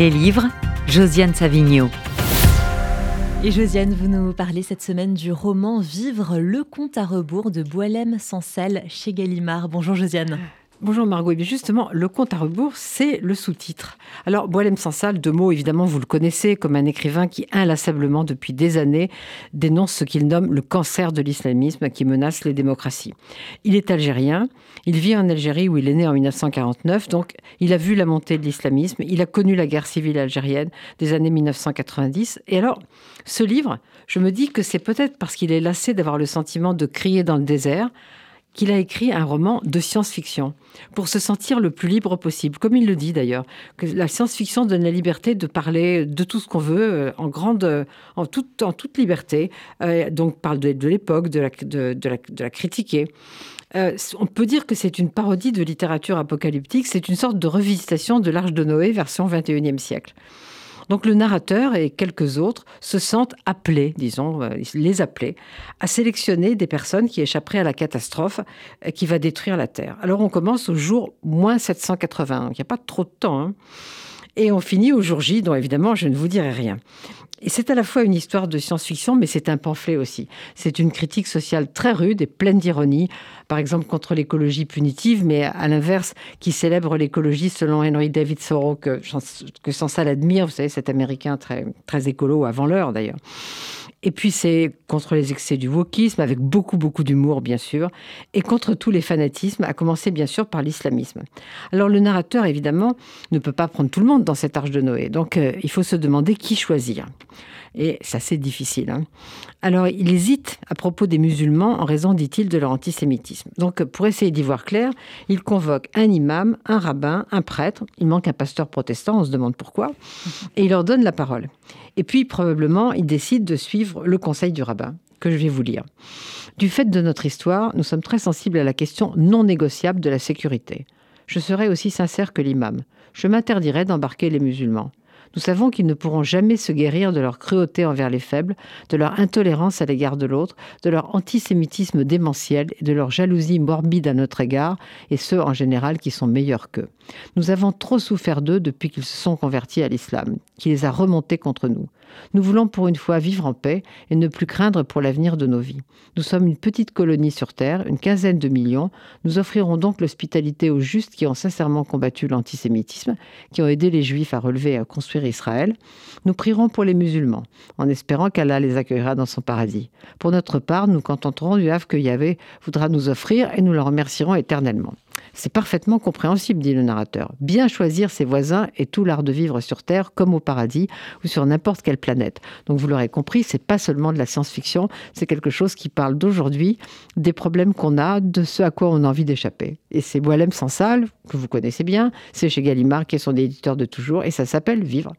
Les livres, Josiane Savigno. Et Josiane, vous nous parlez cette semaine du roman Vivre le compte à rebours de Boilem Sansel chez Gallimard. Bonjour Josiane. Bonjour Margot. Et bien justement, le compte à rebours, c'est le sous-titre. Alors, Boilem Sansal, deux mots, évidemment, vous le connaissez comme un écrivain qui inlassablement, depuis des années, dénonce ce qu'il nomme le cancer de l'islamisme qui menace les démocraties. Il est algérien, il vit en Algérie où il est né en 1949, donc il a vu la montée de l'islamisme, il a connu la guerre civile algérienne des années 1990. Et alors, ce livre, je me dis que c'est peut-être parce qu'il est lassé d'avoir le sentiment de crier dans le désert, qu'il a écrit un roman de science-fiction pour se sentir le plus libre possible, comme il le dit d'ailleurs, que la science-fiction donne la liberté de parler de tout ce qu'on veut euh, en grande, en toute, en toute liberté. Euh, donc parle de, l'époque, de la, critiquer. Euh, on peut dire que c'est une parodie de littérature apocalyptique, c'est une sorte de revisitation de l'Arche de Noé version 21e siècle. Donc le narrateur et quelques autres se sentent appelés, disons, euh, les appelés, à sélectionner des personnes qui échapperaient à la catastrophe qui va détruire la Terre. Alors on commence au jour moins 780, il n'y a pas trop de temps. Hein. Et on finit au jour J, dont évidemment je ne vous dirai rien. Et c'est à la fois une histoire de science-fiction, mais c'est un pamphlet aussi. C'est une critique sociale très rude et pleine d'ironie, par exemple contre l'écologie punitive, mais à l'inverse, qui célèbre l'écologie selon Henry David Thoreau, que, que Sansal admire, vous savez, cet Américain très, très écolo, avant l'heure d'ailleurs. Et puis c'est contre les excès du wokisme, avec beaucoup, beaucoup d'humour, bien sûr, et contre tous les fanatismes, à commencer bien sûr par l'islamisme. Alors le narrateur, évidemment, ne peut pas prendre tout le monde dans cette arche de Noé, donc euh, il faut se demander qui choisir. Et c'est assez difficile. Hein. Alors, il hésite à propos des musulmans en raison, dit-il, de leur antisémitisme. Donc, pour essayer d'y voir clair, il convoque un imam, un rabbin, un prêtre. Il manque un pasteur protestant, on se demande pourquoi. Et il leur donne la parole. Et puis, probablement, il décide de suivre le conseil du rabbin, que je vais vous lire. Du fait de notre histoire, nous sommes très sensibles à la question non négociable de la sécurité. Je serai aussi sincère que l'imam. Je m'interdirai d'embarquer les musulmans. Nous savons qu'ils ne pourront jamais se guérir de leur cruauté envers les faibles, de leur intolérance à l'égard de l'autre, de leur antisémitisme démentiel et de leur jalousie morbide à notre égard, et ceux en général qui sont meilleurs qu'eux. Nous avons trop souffert d'eux depuis qu'ils se sont convertis à l'islam, qui les a remontés contre nous. Nous voulons pour une fois vivre en paix et ne plus craindre pour l'avenir de nos vies. Nous sommes une petite colonie sur Terre, une quinzaine de millions. Nous offrirons donc l'hospitalité aux justes qui ont sincèrement combattu l'antisémitisme, qui ont aidé les Juifs à relever et à construire Israël. Nous prierons pour les musulmans, en espérant qu'Allah les accueillera dans son paradis. Pour notre part, nous contenterons du havre que Yahvé voudra nous offrir et nous le remercierons éternellement. C'est parfaitement compréhensible, dit le narrateur. Bien choisir ses voisins est tout l'art de vivre sur Terre comme au paradis ou sur n'importe quelle planète. Donc vous l'aurez compris, c'est pas seulement de la science-fiction, c'est quelque chose qui parle d'aujourd'hui, des problèmes qu'on a, de ce à quoi on a envie d'échapper. Et c'est Boilem Sansal, que vous connaissez bien, c'est chez Gallimard qui est son éditeur de toujours, et ça s'appelle Vivre.